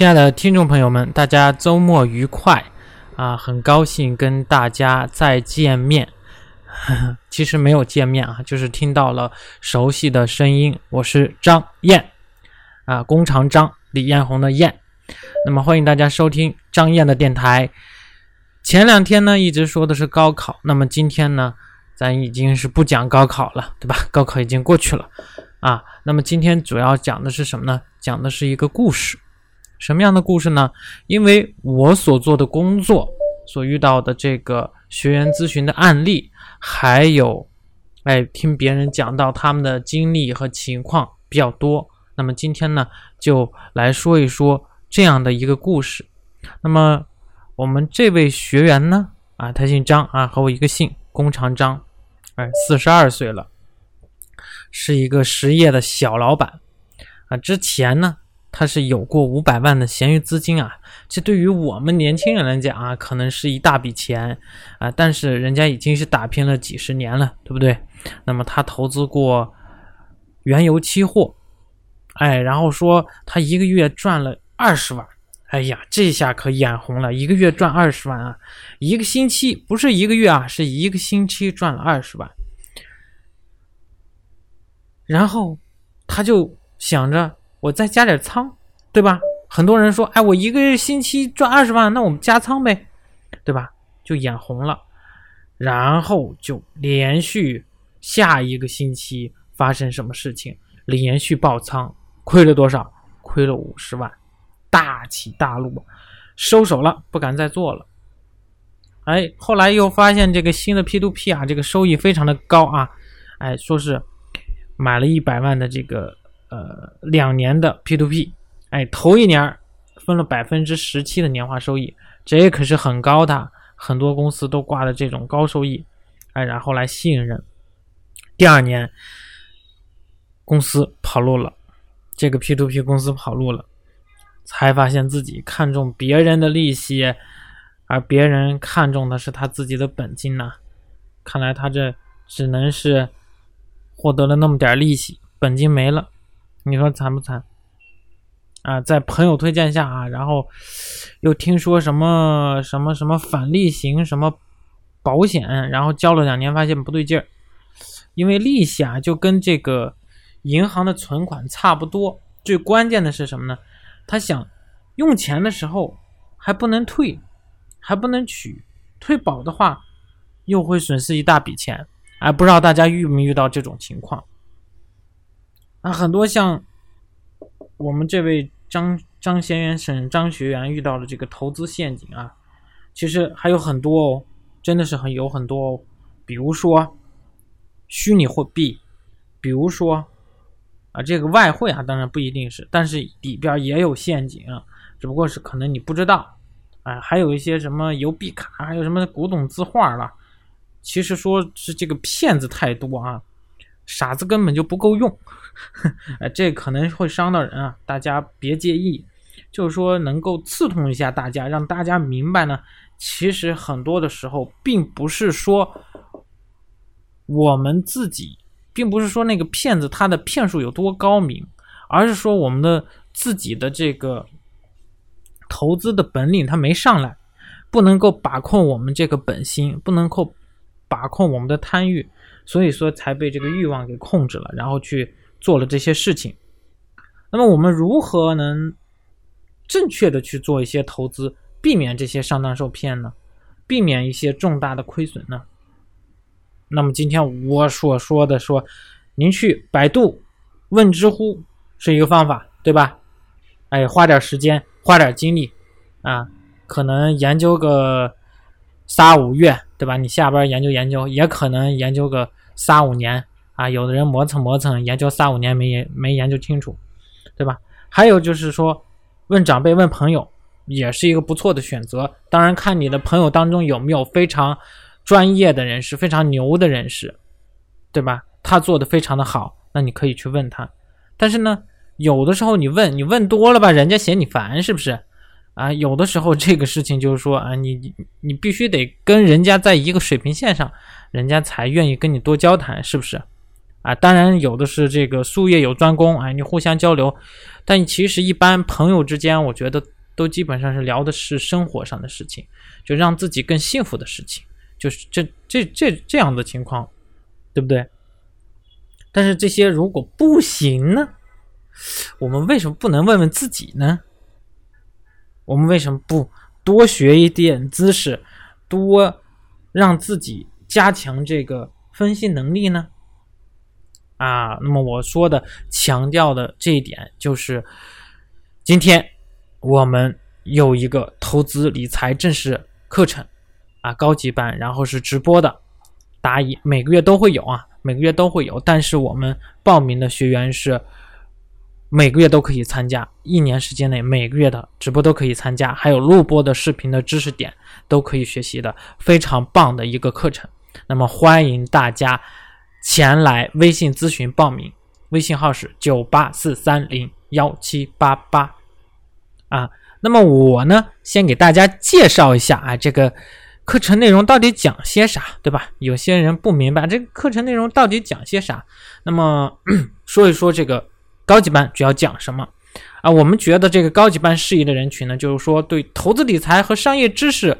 亲爱的听众朋友们，大家周末愉快啊！很高兴跟大家再见面。其实没有见面啊，就是听到了熟悉的声音。我是张燕啊，弓长张，李彦宏的燕。那么欢迎大家收听张燕的电台。前两天呢，一直说的是高考，那么今天呢，咱已经是不讲高考了，对吧？高考已经过去了啊。那么今天主要讲的是什么呢？讲的是一个故事。什么样的故事呢？因为我所做的工作，所遇到的这个学员咨询的案例，还有，哎，听别人讲到他们的经历和情况比较多。那么今天呢，就来说一说这样的一个故事。那么我们这位学员呢，啊，他姓张啊，和我一个姓，弓长张，哎，四十二岁了，是一个实业的小老板啊。之前呢。他是有过五百万的闲余资金啊，这对于我们年轻人来讲啊，可能是一大笔钱啊。但是人家已经是打拼了几十年了，对不对？那么他投资过原油期货，哎，然后说他一个月赚了二十万，哎呀，这下可眼红了，一个月赚二十万啊，一个星期不是一个月啊，是一个星期赚了二十万。然后他就想着。我再加点仓，对吧？很多人说，哎，我一个星期赚二十万，那我们加仓呗，对吧？就眼红了，然后就连续下一个星期发生什么事情，连续爆仓，亏了多少？亏了五十万，大起大落，收手了，不敢再做了。哎，后来又发现这个新的 P to P 啊，这个收益非常的高啊，哎，说是买了一百万的这个。呃，两年的 P to P，哎，头一年分了百分之十七的年化收益，这可是很高的，很多公司都挂的这种高收益，哎，然后来吸引人。第二年，公司跑路了，这个 P to P 公司跑路了，才发现自己看中别人的利息，而别人看中的是他自己的本金呐。看来他这只能是获得了那么点利息，本金没了。你说惨不惨？啊，在朋友推荐下啊，然后又听说什么什么什么返利型什么保险，然后交了两年，发现不对劲儿，因为利息啊就跟这个银行的存款差不多。最关键的是什么呢？他想用钱的时候还不能退，还不能取，退保的话又会损失一大笔钱。哎，不知道大家遇没遇到这种情况？啊，很多像我们这位张张贤元省张学员遇到了这个投资陷阱啊，其实还有很多哦，真的是很有很多哦，比如说虚拟货币，比如说啊这个外汇啊，当然不一定是，但是里边也有陷阱，只不过是可能你不知道，啊，还有一些什么邮币卡，还有什么古董字画了，其实说是这个骗子太多啊。傻子根本就不够用，哎，这可能会伤到人啊，大家别介意。就是说，能够刺痛一下大家，让大家明白呢。其实很多的时候，并不是说我们自己，并不是说那个骗子他的骗术有多高明，而是说我们的自己的这个投资的本领他没上来，不能够把控我们这个本心，不能够把控我们的贪欲。所以说才被这个欲望给控制了，然后去做了这些事情。那么我们如何能正确的去做一些投资，避免这些上当受骗呢？避免一些重大的亏损呢？那么今天我所说的说，您去百度、问知乎是一个方法，对吧？哎，花点时间，花点精力啊，可能研究个三五月，对吧？你下班研究研究，也可能研究个。三五年啊，有的人磨蹭磨蹭，研究三五年没研没研究清楚，对吧？还有就是说，问长辈、问朋友也是一个不错的选择。当然，看你的朋友当中有没有非常专业的人士、非常牛的人士，对吧？他做的非常的好，那你可以去问他。但是呢，有的时候你问你问多了吧，人家嫌你烦，是不是？啊，有的时候这个事情就是说啊，你你必须得跟人家在一个水平线上，人家才愿意跟你多交谈，是不是？啊，当然有的是这个术业有专攻，哎，你互相交流。但其实一般朋友之间，我觉得都基本上是聊的是生活上的事情，就让自己更幸福的事情，就是这这这这样的情况，对不对？但是这些如果不行呢？我们为什么不能问问自己呢？我们为什么不多学一点知识，多让自己加强这个分析能力呢？啊，那么我说的强调的这一点就是，今天我们有一个投资理财正式课程啊，高级班，然后是直播的答疑，每个月都会有啊，每个月都会有，但是我们报名的学员是每个月都可以参加，一年时间内每个月的直播都可以参加，还有录播的视频的知识点都可以学习的，非常棒的一个课程。那么欢迎大家。前来微信咨询报名，微信号是九八四三零幺七八八啊。那么我呢，先给大家介绍一下啊，这个课程内容到底讲些啥，对吧？有些人不明白这个课程内容到底讲些啥。那么 说一说这个高级班主要讲什么啊？我们觉得这个高级班适宜的人群呢，就是说对投资理财和商业知识。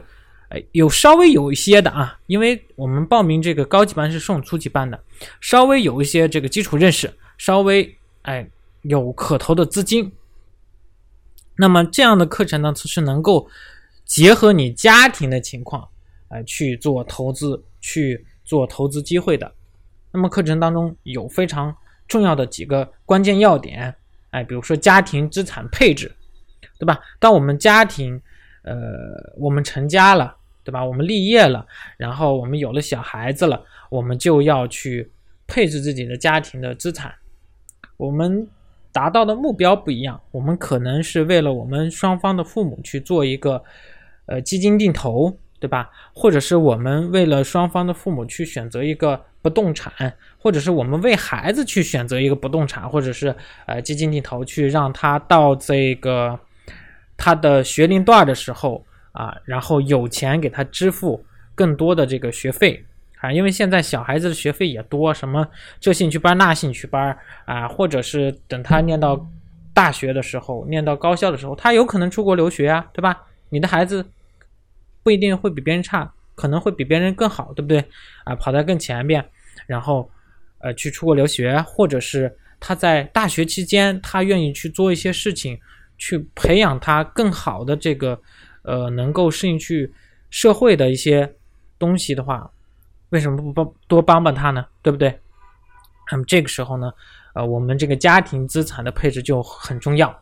哎，有稍微有一些的啊，因为我们报名这个高级班是送初级班的，稍微有一些这个基础认识，稍微哎有可投的资金，那么这样的课程呢，是能够结合你家庭的情况，哎去做投资，去做投资机会的。那么课程当中有非常重要的几个关键要点，哎，比如说家庭资产配置，对吧？当我们家庭呃我们成家了。对吧？我们立业了，然后我们有了小孩子了，我们就要去配置自己的家庭的资产。我们达到的目标不一样，我们可能是为了我们双方的父母去做一个呃基金定投，对吧？或者是我们为了双方的父母去选择一个不动产，或者是我们为孩子去选择一个不动产，或者是呃基金定投，去让他到这个他的学龄段的时候。啊，然后有钱给他支付更多的这个学费啊，因为现在小孩子的学费也多，什么这兴趣班那兴趣班啊，或者是等他念到大学的时候，念到高校的时候，他有可能出国留学啊，对吧？你的孩子不一定会比别人差，可能会比别人更好，对不对？啊，跑在更前边，然后呃去出国留学，或者是他在大学期间，他愿意去做一些事情，去培养他更好的这个。呃，能够适应去社会的一些东西的话，为什么不帮多帮帮他呢？对不对？那么这个时候呢，呃，我们这个家庭资产的配置就很重要。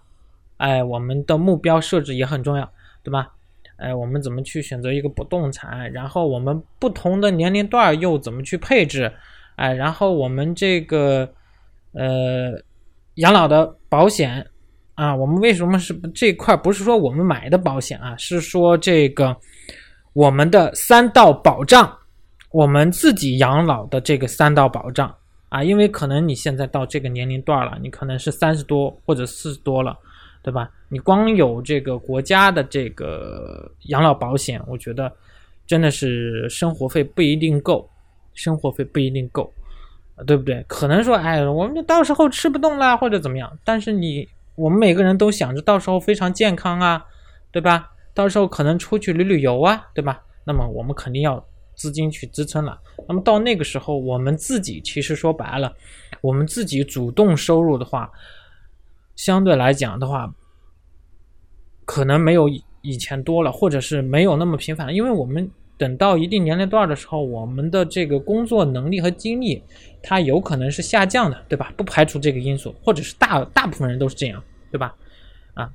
哎，我们的目标设置也很重要，对吧？哎，我们怎么去选择一个不动产？然后我们不同的年龄段又怎么去配置？哎，然后我们这个呃养老的保险。啊，我们为什么是这块？不是说我们买的保险啊，是说这个我们的三道保障，我们自己养老的这个三道保障啊。因为可能你现在到这个年龄段了，你可能是三十多或者四十多了，对吧？你光有这个国家的这个养老保险，我觉得真的是生活费不一定够，生活费不一定够，对不对？可能说，哎，我们就到时候吃不动了或者怎么样，但是你。我们每个人都想着到时候非常健康啊，对吧？到时候可能出去旅旅游啊，对吧？那么我们肯定要资金去支撑了。那么到那个时候，我们自己其实说白了，我们自己主动收入的话，相对来讲的话，可能没有以前多了，或者是没有那么频繁了，因为我们。等到一定年龄段的时候，我们的这个工作能力和精力，它有可能是下降的，对吧？不排除这个因素，或者是大大部分人都是这样，对吧？啊，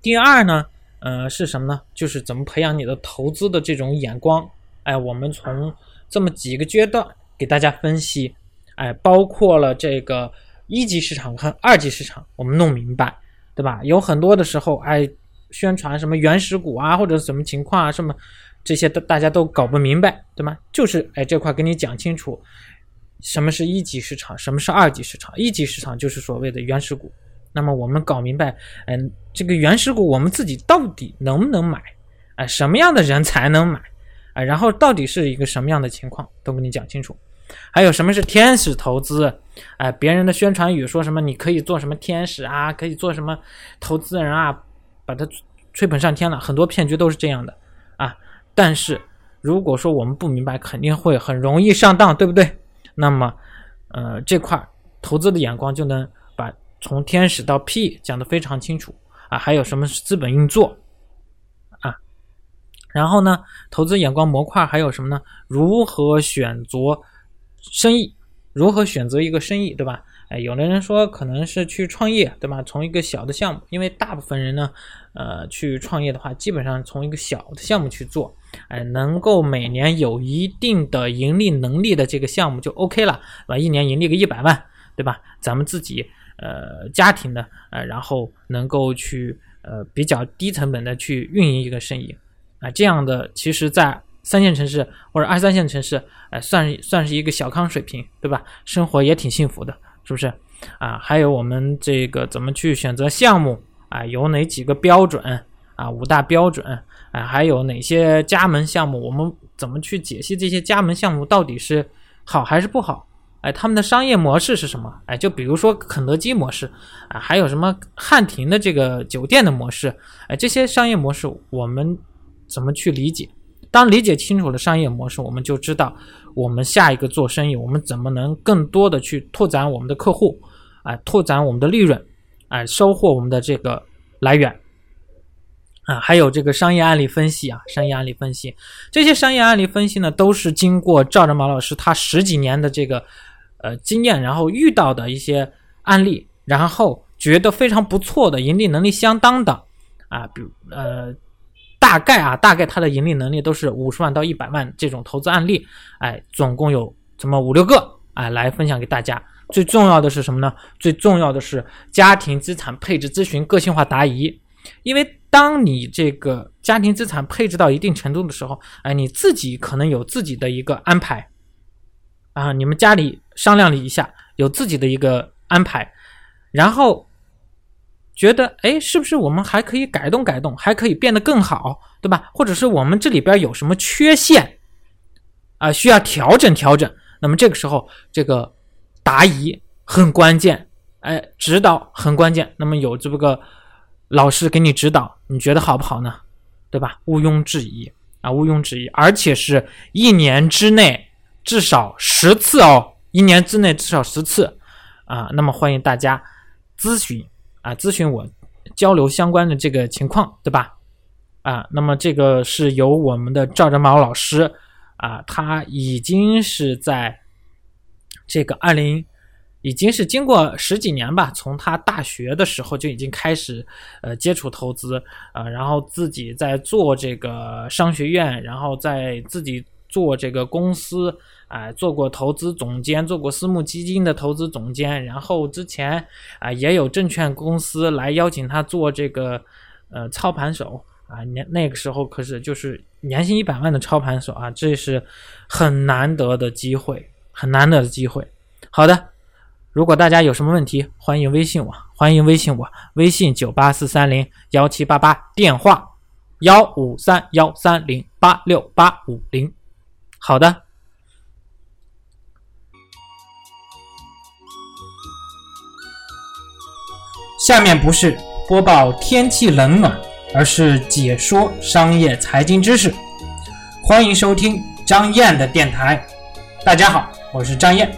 第二呢，呃，是什么呢？就是怎么培养你的投资的这种眼光。哎，我们从这么几个阶段给大家分析，哎，包括了这个一级市场和二级市场，我们弄明白，对吧？有很多的时候，哎，宣传什么原始股啊，或者什么情况啊，什么。这些都大家都搞不明白，对吗？就是哎，这块跟你讲清楚，什么是一级市场，什么是二级市场。一级市场就是所谓的原始股。那么我们搞明白，嗯，这个原始股我们自己到底能不能买？哎，什么样的人才能买？哎，然后到底是一个什么样的情况，都跟你讲清楚。还有什么是天使投资？哎，别人的宣传语说什么你可以做什么天使啊，可以做什么投资人啊，把它吹捧上天了。很多骗局都是这样的啊。但是如果说我们不明白，肯定会很容易上当，对不对？那么，呃，这块投资的眼光就能把从天使到 P 讲得非常清楚啊。还有什么是资本运作啊？然后呢，投资眼光模块还有什么呢？如何选择生意？如何选择一个生意，对吧？哎，有的人说可能是去创业，对吧？从一个小的项目，因为大部分人呢，呃，去创业的话，基本上从一个小的项目去做，哎，能够每年有一定的盈利能力的这个项目就 OK 了，对吧？一年盈利个一百万，对吧？咱们自己呃家庭的呃，然后能够去呃比较低成本的去运营一个生意，啊，这样的其实在。三线城市或者二三线城市，哎，算算是一个小康水平，对吧？生活也挺幸福的，是不是？啊，还有我们这个怎么去选择项目啊？有哪几个标准啊？五大标准啊？还有哪些加盟项目？我们怎么去解析这些加盟项目到底是好还是不好？哎，他们的商业模式是什么？哎，就比如说肯德基模式啊，还有什么汉庭的这个酒店的模式？哎，这些商业模式我们怎么去理解？当理解清楚了商业模式，我们就知道我们下一个做生意，我们怎么能更多的去拓展我们的客户，啊，拓展我们的利润，啊，收获我们的这个来源，啊，还有这个商业案例分析啊，商业案例分析，这些商业案例分析呢，都是经过赵正毛老师他十几年的这个呃经验，然后遇到的一些案例，然后觉得非常不错的，盈利能力相当的，啊，比如呃。大概啊，大概它的盈利能力都是五十万到一百万这种投资案例，哎，总共有这么五六个，哎，来分享给大家。最重要的是什么呢？最重要的是家庭资产配置咨询个性化答疑。因为当你这个家庭资产配置到一定程度的时候，哎，你自己可能有自己的一个安排，啊，你们家里商量了一下，有自己的一个安排，然后。觉得哎，是不是我们还可以改动改动，还可以变得更好，对吧？或者是我们这里边有什么缺陷啊，需要调整调整？那么这个时候，这个答疑很关键，哎，指导很关键。那么有这么个老师给你指导，你觉得好不好呢？对吧？毋庸置疑啊，毋庸置疑，而且是一年之内至少十次哦，一年之内至少十次啊。那么欢迎大家咨询。啊，咨询我交流相关的这个情况，对吧？啊，那么这个是由我们的赵振毛老师啊，他已经是在这个二零，已经是经过十几年吧，从他大学的时候就已经开始呃接触投资啊，然后自己在做这个商学院，然后在自己做这个公司。啊，做过投资总监，做过私募基金的投资总监，然后之前啊也有证券公司来邀请他做这个呃操盘手啊，年那个时候可是就是年薪一百万的操盘手啊，这是很难得的机会，很难得的机会。好的，如果大家有什么问题，欢迎微信我，欢迎微信我，微信九八四三零幺七八八，电话幺五三幺三零八六八五零。好的。下面不是播报天气冷暖，而是解说商业财经知识。欢迎收听张燕的电台。大家好，我是张燕。